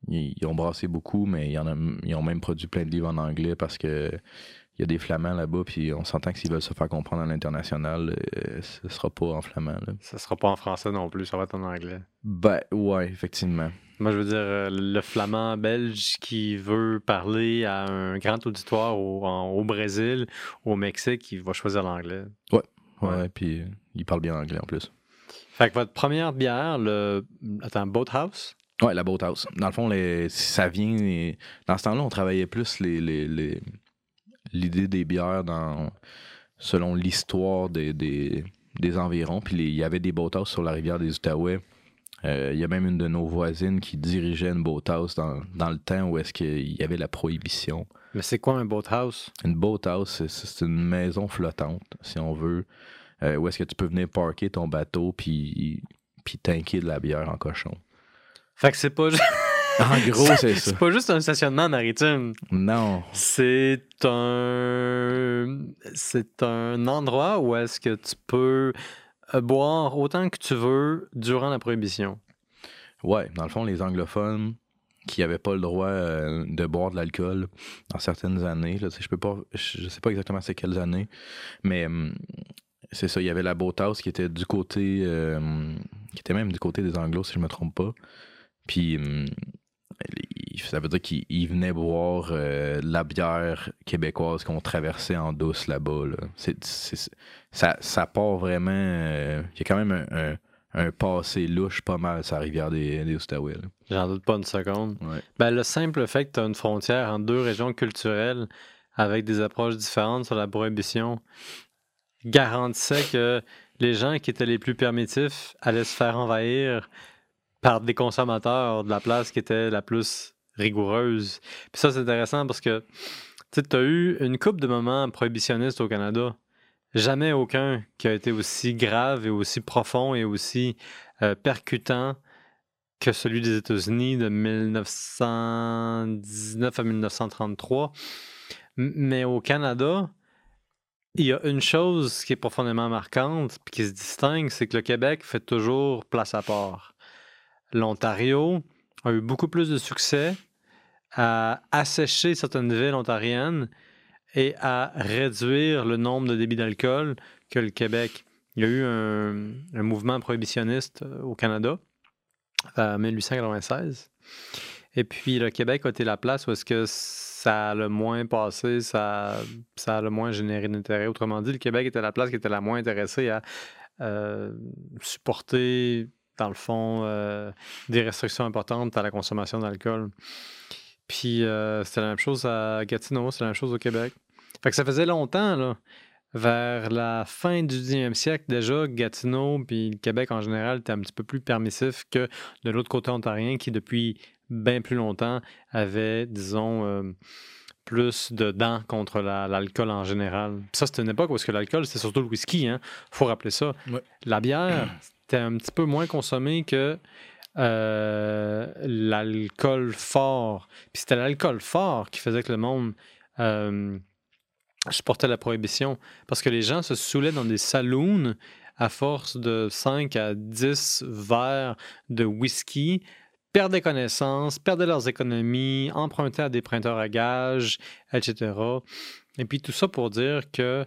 ils, ils ont brassé beaucoup, mais ils, en ont, ils ont même produit plein de livres en anglais parce que il y a des flamands là-bas, puis on s'entend que s'ils veulent se faire comprendre à l'international, euh, ce sera pas en flamand. Là. Ça sera pas en français non plus, ça va être en anglais. Ben, ouais, effectivement. Moi, je veux dire, euh, le flamand belge qui veut parler à un grand auditoire au, en- au Brésil, au Mexique, il va choisir l'anglais. Ouais, Ouais. puis euh, ils parlent bien anglais en plus. Fait que votre première bière, le. Attends, Boathouse? Ouais, la Boathouse. Dans le fond, les, ça vient. les- Dans ce temps-là, on travaillait plus les, les, les- l'idée des bières dans, selon l'histoire des, des, des environs. Puis il y avait des boathouses sur la rivière des Outaouais. Euh, Il y a même une de nos voisines qui dirigeait une boathouse dans, dans le temps où est-ce qu'il y avait la prohibition. Mais c'est quoi un Boathouse? Une boathouse, c'est- une maison flottante, si on veut, euh, où est-ce que tu peux venir parker ton bateau puis, puis tanker de la bière en cochon. Fait que c'est pas, En gros, c'est ça. c'est pas juste un stationnement maritime. Non. C'est un. C'est un endroit où est-ce que tu peux euh, boire autant que tu veux durant la prohibition. Ouais, dans le fond, les anglophones qui n'avaient pas le droit euh, de boire de l'alcool dans certaines années, là, je peux pas, je sais pas exactement c'est quelles années, mais hum, c'est ça, il y avait la Boathouse qui était du côté, euh, qui était même du côté des Anglos, si je me trompe pas. Puis hum, ça veut dire qu'ils ils venaient boire euh, la bière québécoise qu'on traversait en douce là-bas. Là. Ça, ça part vraiment. euh, Il y a quand même un, un- un passé louche pas mal sur la rivière des, des Outaouais. J'en doute pas une seconde. Ouais. Ben, le simple fait que tu as une frontière entre deux régions culturelles avec des approches différentes sur la prohibition garantissait que les gens qui étaient les plus permissifs allaient se faire envahir par des consommateurs de la place qui était la plus rigoureuse. Puis ça, c'est intéressant parce que tu as eu une coupe de moments prohibitionnistes au Canada. Jamais aucun qui a été aussi grave et aussi profond et aussi euh, percutant que celui des États-Unis de 1919 à 1933. M- Mais au Canada, il y a une chose qui est profondément marquante puis qui se distingue, c'est que le Québec fait toujours place à part. L'Ontario a eu beaucoup plus de succès à assécher certaines villes ontariennes et à réduire le nombre de débits d'alcool que le Québec. Il y a eu un, mouvement prohibitionniste euh, au Canada en 1896. Et puis le Québec a été la place où est-ce que ça a le moins passé, ça, ça a le moins généré d'intérêt. Autrement dit, le Québec était la place qui était la moins intéressée à euh, supporter, dans le fond, euh, des restrictions importantes à la consommation d'alcool. Puis euh, c'était la même chose à Gatineau, c'est la même chose au Québec. Fait que ça faisait longtemps, là, vers la fin du 19e siècle déjà, Gatineau puis le Québec en général était un petit peu plus permissif que de l'autre côté ontarien qui, depuis bien plus longtemps, avait, disons, euh, plus de dents contre la- l'alcool en général. Puis ça, c'était une époque où que l'alcool, c'était surtout le whisky, hein. faut rappeler ça. Ouais. La bière, c'était un petit peu moins consommé que euh, l'alcool fort. Puis c'était l'alcool fort qui faisait que le monde euh, supportait la prohibition. Parce que les gens se saoulaient dans des saloons à force de 5 à 10 verres de whisky, perdaient connaissance, perdaient leurs économies, empruntaient à des prêteurs à gages, etc. Et puis tout ça pour dire que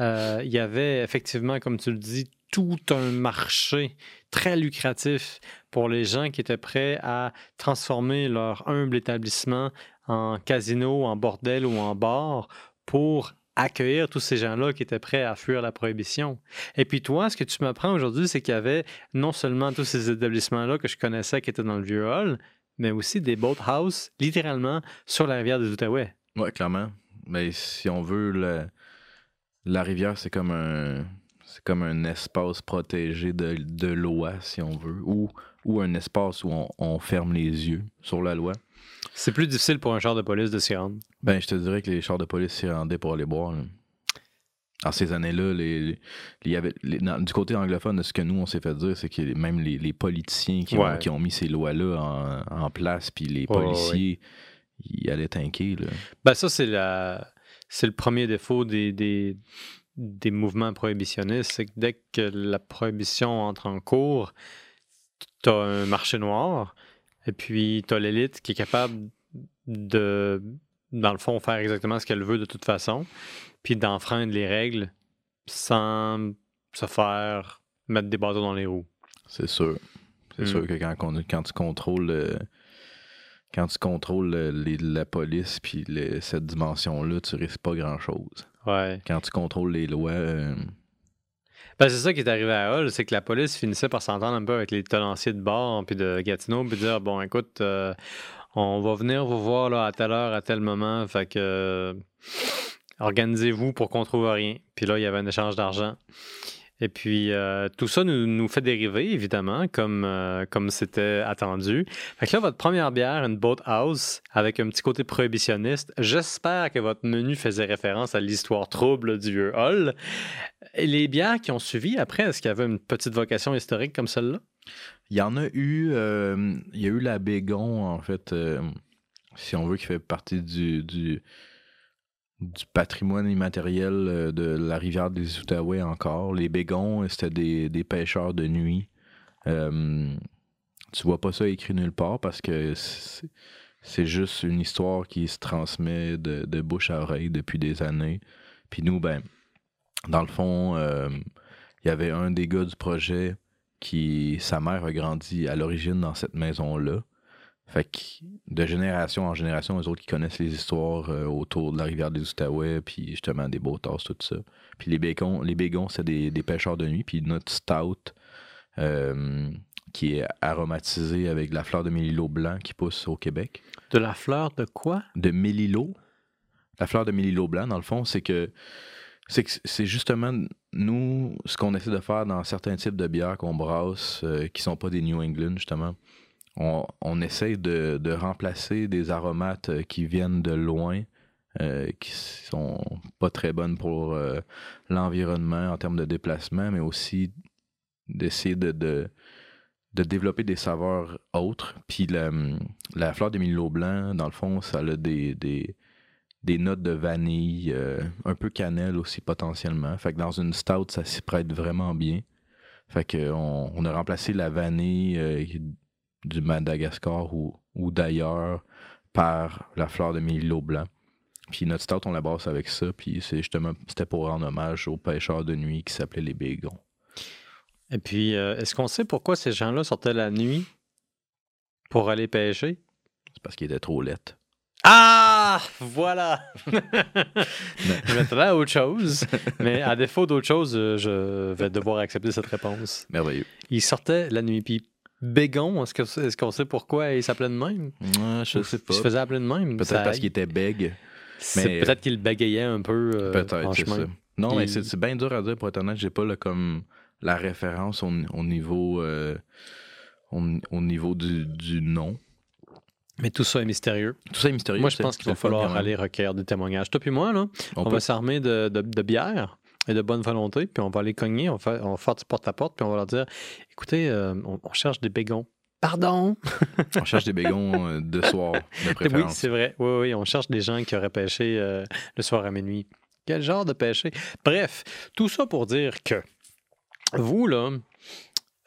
euh, il y avait effectivement, comme tu le dis, tout un marché très lucratif pour les gens qui étaient prêts à transformer leur humble établissement en casino, en bordel ou en bar pour accueillir tous ces gens-là qui étaient prêts à fuir la prohibition. Et puis toi, ce que tu m'apprends aujourd'hui, c'est qu'il y avait non seulement tous ces établissements-là que je connaissais qui étaient dans le vieux hall, mais aussi des boathouses, littéralement, sur la rivière des Outaouais. Oui, clairement. Mais si on veut, la, rivière, c'est comme un espace protégé de, de loi, si on veut, ou, un espace où on ferme les yeux sur la loi. C'est plus difficile pour un char de police de s'y rendre. Ben, je te dirais que les chars de police s'y rendaient pour aller boire. là. En ces années-là, les, du côté anglophone, ce que nous, on s'est fait dire, c'est que même les, politiciens qui, ont, Ouais. qui ont mis ces lois-là en, en place, puis les Ouais, ouais, policiers, ils allaient tanker. Là. Ben ça, c'est la c'est le premier défaut des, des, des mouvements prohibitionnistes, c'est que dès que la prohibition entre en cours, tu as un marché noir, et puis tu as l'élite qui est capable de, dans le fond, faire exactement ce qu'elle veut de toute façon, puis d'enfreindre les règles sans se faire mettre des bâtons dans les roues. C'est sûr. C'est Mm. sûr que quand, quand tu contrôles euh, quand tu contrôles euh, les- la police puis cette dimension-là, tu risques pas grand-chose. Ouais. Quand tu contrôles les lois, euh, Ben, c'est ça qui est arrivé à Hull, c'est que la police finissait par s'entendre un peu avec les tenanciers de bord puis de Gatineau puis dire bon écoute euh, on va venir vous voir là, à telle heure à tel moment fait que euh, organisez-vous pour qu'on trouve rien. Puis là il y avait un échange d'argent et puis euh, tout ça nous, nous fait dériver évidemment comme euh, comme c'était attendu fait que là votre première bière une boathouse avec un petit côté prohibitionniste j'espère que votre menu faisait référence à l'histoire trouble du vieux Hall les bières qui ont suivi après, est-ce qu'il y avait une petite vocation historique comme celle-là? il y en a eu. euh, il y a eu la Bégon, en fait, si on veut, qui fait partie du, du, du patrimoine immatériel euh, de la rivière des Outaouais encore. Les Bégons, c'était des, pêcheurs de nuit. Euh, tu vois pas ça écrit nulle part parce que c'est juste une histoire qui se transmet de, de bouche à oreille depuis des années. Puis nous, ben, dans le fond, euh, il y avait un des gars du projet qui, sa mère a grandi à l'origine dans cette maison-là. Fait que de génération en génération, les autres qui connaissent les histoires euh, autour de la rivière des Outaouais, puis justement des beaux tasses, tout ça. Puis les bacons, les bégons, c'est des, des pêcheurs de nuit. Puis notre stout, euh, qui est aromatisé avec de la fleur de mélilo blanc qui pousse au Québec. De la fleur de quoi? De mélilo. La fleur de mélilo blanc, dans le fond, c'est que c'est que c'est justement nous ce qu'on essaie de faire dans certains types de bières qu'on brasse euh, qui sont pas des New England justement. On, essaie de, remplacer des aromates euh, qui viennent de loin, euh, qui sont pas très bonnes pour euh, l'environnement en termes de déplacement, mais aussi d'essayer de, développer des saveurs autres. Puis la, la fleur de Milo blanc, dans le fond, ça a des, notes de vanille, un peu cannelle aussi potentiellement. Fait que dans une stout, ça s'y prête vraiment bien. Fait que on, a remplacé la vanille du Madagascar ou, ou d'ailleurs par la fleur de Milo blanc. Puis notre stout, on la brasse avec ça. Puis c'est justement, c'était pour rendre hommage aux pêcheurs de nuit qui s'appelaient les Bégons. Et puis, euh, est-ce qu'on sait pourquoi ces gens-là sortaient la nuit pour aller pêcher? C'est parce qu'ils étaient trop lettres. Ah! Voilà! je m'attendais à autre chose, mais à défaut d'autre chose, euh, je vais devoir accepter cette réponse. Merveilleux. Ils sortaient la nuit, puis Bégon, est-ce que- est-ce qu'on sait pourquoi il s'appelait de même? Ouais, je sais pas. Il se faisait appeler de même? Peut-être Ça- parce qu'il était bègue. mais- Peut-être qu'il bégayait un peu euh, en Peut-être, c'est chemin. ça. Non, mais c'est c'est bien dur à dire pour être honnête. J'ai pas là, comme la référence au, au niveau euh, au, au niveau du, du nom. Mais tout ça est mystérieux. Tout ça est mystérieux. Moi, je pense qu'il va falloir aller recueillir des témoignages. Toi puis moi, là, On, va s'armer de, de, de bière et de bonne volonté, puis on va aller cogner, on va faire, on va faire du porte-à-porte, puis on va leur dire écoutez, euh, on, on cherche des bégons. Pardon? on cherche des bégons euh, de soir, de Oui, c'est vrai. Oui, oui, on cherche des gens qui auraient pêché euh, le soir à minuit. Quel genre de pêcher? Bref, tout ça pour dire que vous, là,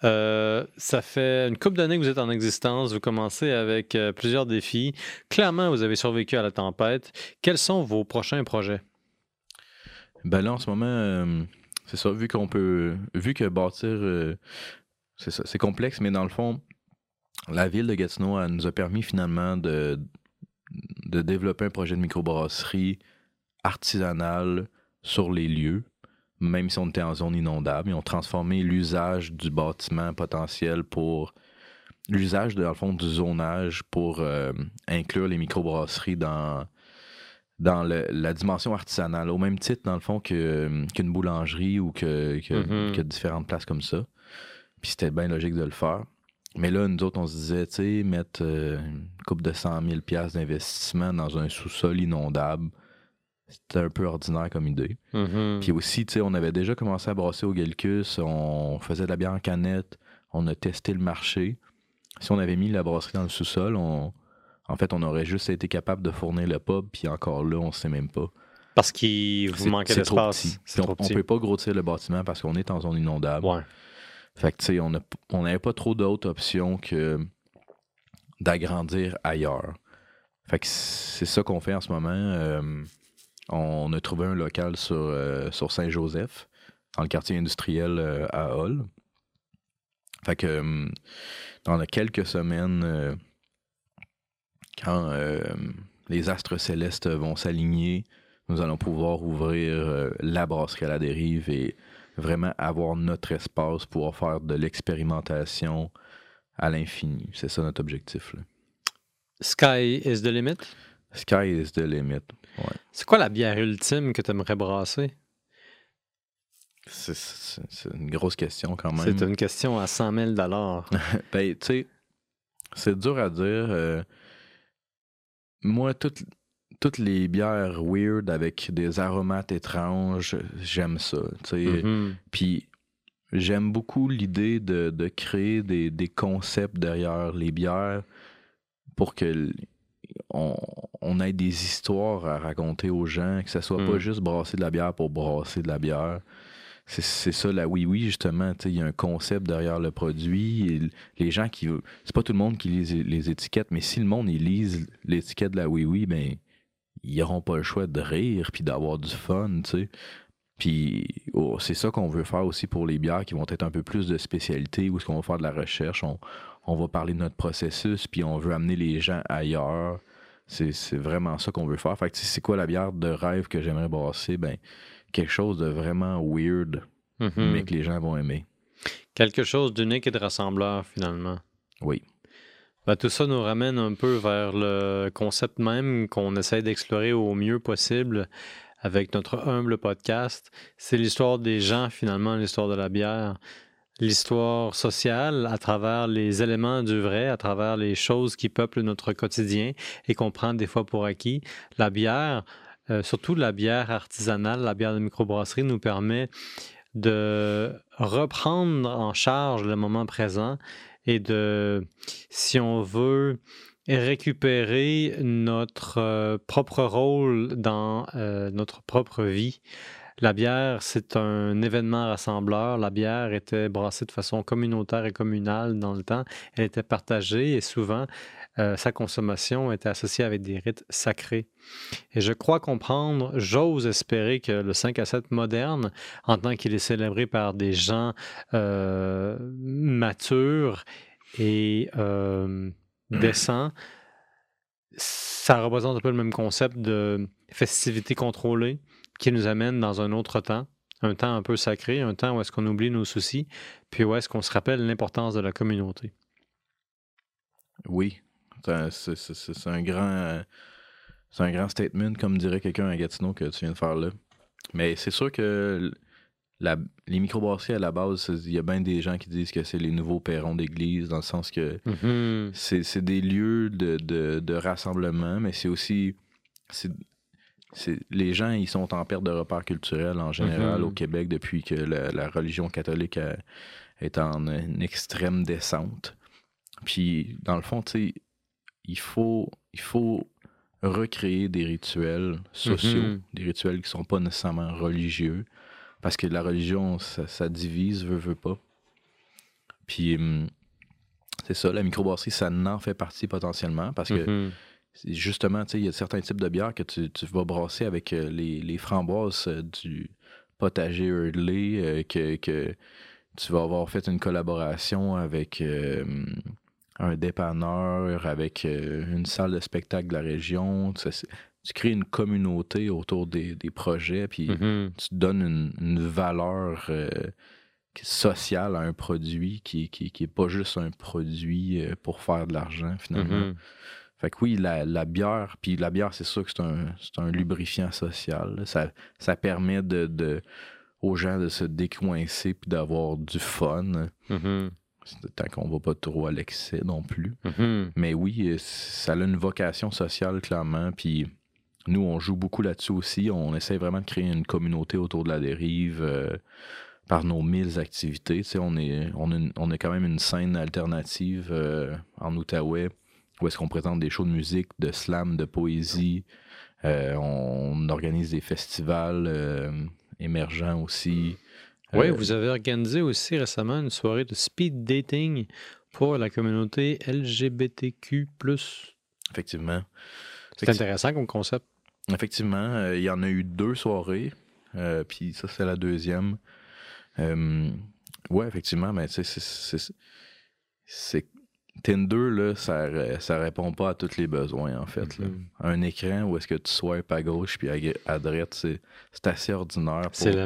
euh, ça fait une couple d'années que vous êtes en existence. Vous commencez avec euh, plusieurs défis. Clairement, vous avez survécu à la tempête. Quels sont vos prochains projets? Ben là, en ce moment, euh, c'est ça, vu qu'on peut. Vu que bâtir. euh, c'est ça, c'est complexe, mais dans le fond, la ville de Gatineau nous a permis finalement de, de développer un projet de microbrasserie artisanale sur les lieux, même si on était en zone inondable. Ils ont transformé l'usage du bâtiment potentiel pour l'usage, dans le fond, du zonage pour euh, inclure les microbrasseries dans, dans la dimension artisanale, au même titre, dans le fond, qu'une boulangerie ou que, que, Mhm. différentes places comme ça. Puis c'était bien logique de le faire. Mais là, nous autres, on se disait, tu sais, mettre euh, une coupe de 100 000 d'investissement dans un sous-sol inondable, c'était un peu ordinaire comme idée. Mhm. Puis aussi, tu sais, on avait déjà commencé à brasser au Galcus, on faisait de la bière en canette, on a testé le marché. Si on avait mis la brasserie dans le sous-sol, on... en fait, on aurait juste été capable de fournir le pub, puis encore là, on sait même pas. Parce qu'il vous manquait d'espace. on, petit. peut pas grossir le bâtiment parce qu'on est en zone inondable. Ouais. Fait que, tu sais, on n'avait pas trop d'autres options que d'agrandir ailleurs. Fait que c'est ça qu'on fait en ce moment. Euh, on a trouvé un local sur, euh, sur Saint-Joseph, dans le quartier industriel euh, à Hall. Fait que dans les quelques semaines, quand euh, les astres célestes vont s'aligner, nous allons pouvoir ouvrir euh, la brasserie à la dérive et vraiment avoir notre espace pour faire de l'expérimentation à l'infini. C'est ça notre objectif. là. Sky is the limit? Sky is the limit. Ouais. C'est quoi la bière ultime que tu aimerais brasser? C'est une grosse question quand même. C'est une question à 100 000 Ben, tu sais, c'est dur à dire. euh, moi, toutes, toutes les bières weird avec des aromates étranges, j'aime ça. Mhm. Puis j'aime beaucoup l'idée de, de créer des, des concepts derrière les bières pour que on, on ait des histoires à raconter aux gens, que ça soit Mm. pas juste brasser de la bière pour brasser de la bière. C'est ça la oui oui justement, il y a un concept derrière le produit. les gens qui c'est pas tout le monde qui lit les étiquettes, mais si le monde ils lise l'étiquette de la oui oui, ben ils auront pas le choix de rire puis d'avoir du fun, tu sais. Puis oh, c'est ça qu'on veut faire aussi pour les bières qui vont être un peu plus de spécialité, où est-ce qu'on va faire de la recherche, on, on va parler de notre processus, puis on veut amener les gens ailleurs. C'est vraiment ça qu'on veut faire. Fait c'est quoi la bière de rêve que j'aimerais brasser? Ben, quelque chose de vraiment weird, Mhm. mais que les gens vont aimer. Quelque chose d'unique et de rassembleur, finalement. Oui. Ben, tout ça nous ramène un peu vers le concept même qu'on essaie d'explorer au mieux possible avec notre humble podcast. C'est l'histoire des gens, finalement, l'histoire de la bière. L'histoire sociale à travers les éléments du vrai, à travers les choses qui peuplent notre quotidien et qu'on prend des fois pour acquis. La bière, euh, surtout la bière artisanale, la bière de microbrasserie, nous permet de reprendre en charge le moment présent et de, si on veut, récupérer notre euh, propre rôle dans euh, notre propre vie. La bière, c'est un événement rassembleur. La bière était brassée de façon communautaire et communale dans le temps. Elle était partagée et souvent, euh, sa consommation était associée avec des rites sacrés. Et je crois comprendre, j'ose espérer que le 5 à 7 moderne, en tant qu'il est célébré par des gens euh, matures et euh, décents, ça représente un peu le même concept de festivité contrôlée qui nous amène dans un autre temps, un temps un peu sacré, un temps où est-ce qu'on oublie nos soucis, puis où est-ce qu'on se rappelle l'importance de la communauté. Oui. C'est un, grand. euh, C'est un grand statement, comme dirait quelqu'un à Gatineau que tu viens de faire là. Mais c'est sûr que la- les microbrasseries, à la base, il y a bien des gens qui disent que c'est les nouveaux perrons d'église, dans le sens que Mhm. c'est c'est des lieux de, de- de rassemblement, mais c'est aussi. les gens, ils sont en perte de repères culturels en général Mhm. au Québec depuis que la, la religion catholique a- est en une extrême descente. Puis, dans le fond, tu sais, il faut, il faut recréer des rituels sociaux, Mhm. des rituels qui sont pas nécessairement religieux, parce que la religion, ça, ça divise, veut, veut pas. Puis, hum, c'est ça, la microbrasserie, ça n'en fait partie potentiellement, parce que Mhm. c'est justement, tu sais, il y a certains types de bières que tu, tu vas brasser avec euh, les, les framboises euh, du potager Hurdley, euh, que, que tu vas avoir fait une collaboration avec euh, un dépanneur, avec euh, une salle de spectacle de la région. Tu crées une communauté autour des, des projets, puis Mhm. tu donnes une, une valeur euh, qui sociale à un produit qui, qui, qui est pas juste un produit euh, pour faire de l'argent, finalement. Mhm. Fait que oui, la, la bière, puis la bière, c'est sûr que c'est un, un lubrifiant social. là. Ça, ça permet de, de- aux gens de se décoincer puis d'avoir du fun. Mhm. C'est- Tant qu'on va pas trop à l'excès non plus. Mhm. Mais oui, euh, ça a une vocation sociale, clairement. Puis nous, on joue beaucoup là-dessus aussi. On essaie vraiment de créer une communauté autour de la dérive euh, par nos mille activités. Tu sais, on, est, on, on quand même une scène alternative euh, en Outaouais où est-ce qu'on présente des shows de musique, de slam, de poésie. Euh, on organise des festivals émergents aussi. Oui, Euh, vous avez organisé aussi récemment une soirée de speed dating pour la communauté LGBTQ. Effectivement. C'est intéressant comme concept. Effectivement, euh, il y en a eu deux soirées, euh, puis ça, c'est la deuxième. Euh, ouais, effectivement, mais c'est. Tinder, là, ça, ré- ça répond pas à tous les besoins, en fait. là. Mhm. Un écran où est-ce que tu swipes à gauche puis à, droite, c'est assez ordinaire. pour- C'est la,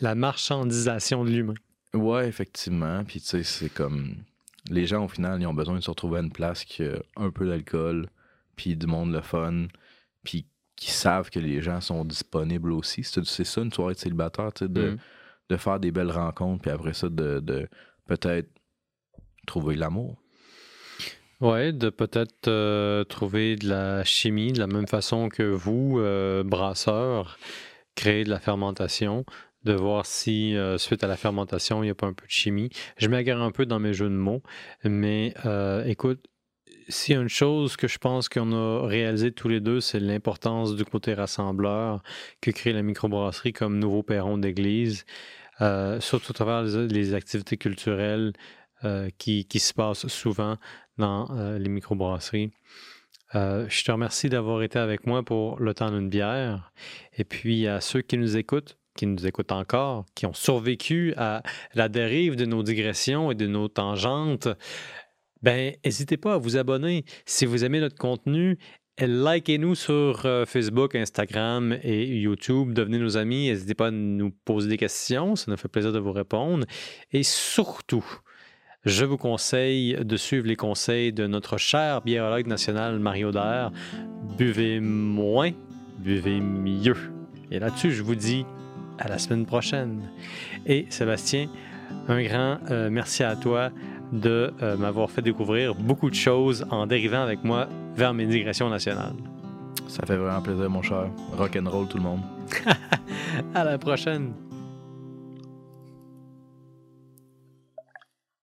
la marchandisation de l'humain. Ouais, effectivement. Puis tu sais, c'est comme. Les gens, au final, ils ont besoin de se retrouver à une place qui a un peu d'alcool, puis du monde le fun, puis qui savent que les gens sont disponibles aussi. C'est c'est ça, une soirée de célibataire, tu sais, de, Mhm. de faire des belles rencontres, puis après ça, de, de peut-être trouver l'amour. Oui, de peut-être euh, trouver de la chimie de la même façon que vous, euh, brasseurs, créez de la fermentation, de voir si, euh, suite à la fermentation, il n'y a pas un peu de chimie. Je m'agarre un peu dans mes jeux de mots, mais euh, écoute, s'il y a une chose que je pense qu'on a réalisé tous les deux, c'est l'importance du côté rassembleur que crée la microbrasserie comme nouveau perron d'église, surtout à travers les, activités culturelles qui, qui se passent souvent dans euh, les microbrasseries. Euh, je te remercie d'avoir été avec moi pour le temps d'une bière. Et puis à ceux qui nous écoutent, qui nous écoutent encore, qui ont survécu à la dérive de nos digressions et de nos tangentes, ben n'hésitez pas à vous abonner. Si vous aimez notre contenu, likez-nous sur euh, Facebook, Instagram et YouTube. Devenez nos amis. N'hésitez pas à nous poser des questions. Ça nous fait plaisir de vous répondre. Et surtout, je vous conseille de suivre les conseils de notre cher biérologue national Mario Dair. Buvez moins, buvez mieux. Et là-dessus, je vous dis à la semaine prochaine. Et Sébastien, un grand euh, merci à toi de euh, m'avoir fait découvrir beaucoup de choses en dérivant avec moi vers mes digressions nationales. Ça fait vraiment plaisir, mon cher. Rock and roll, tout le monde. À la prochaine.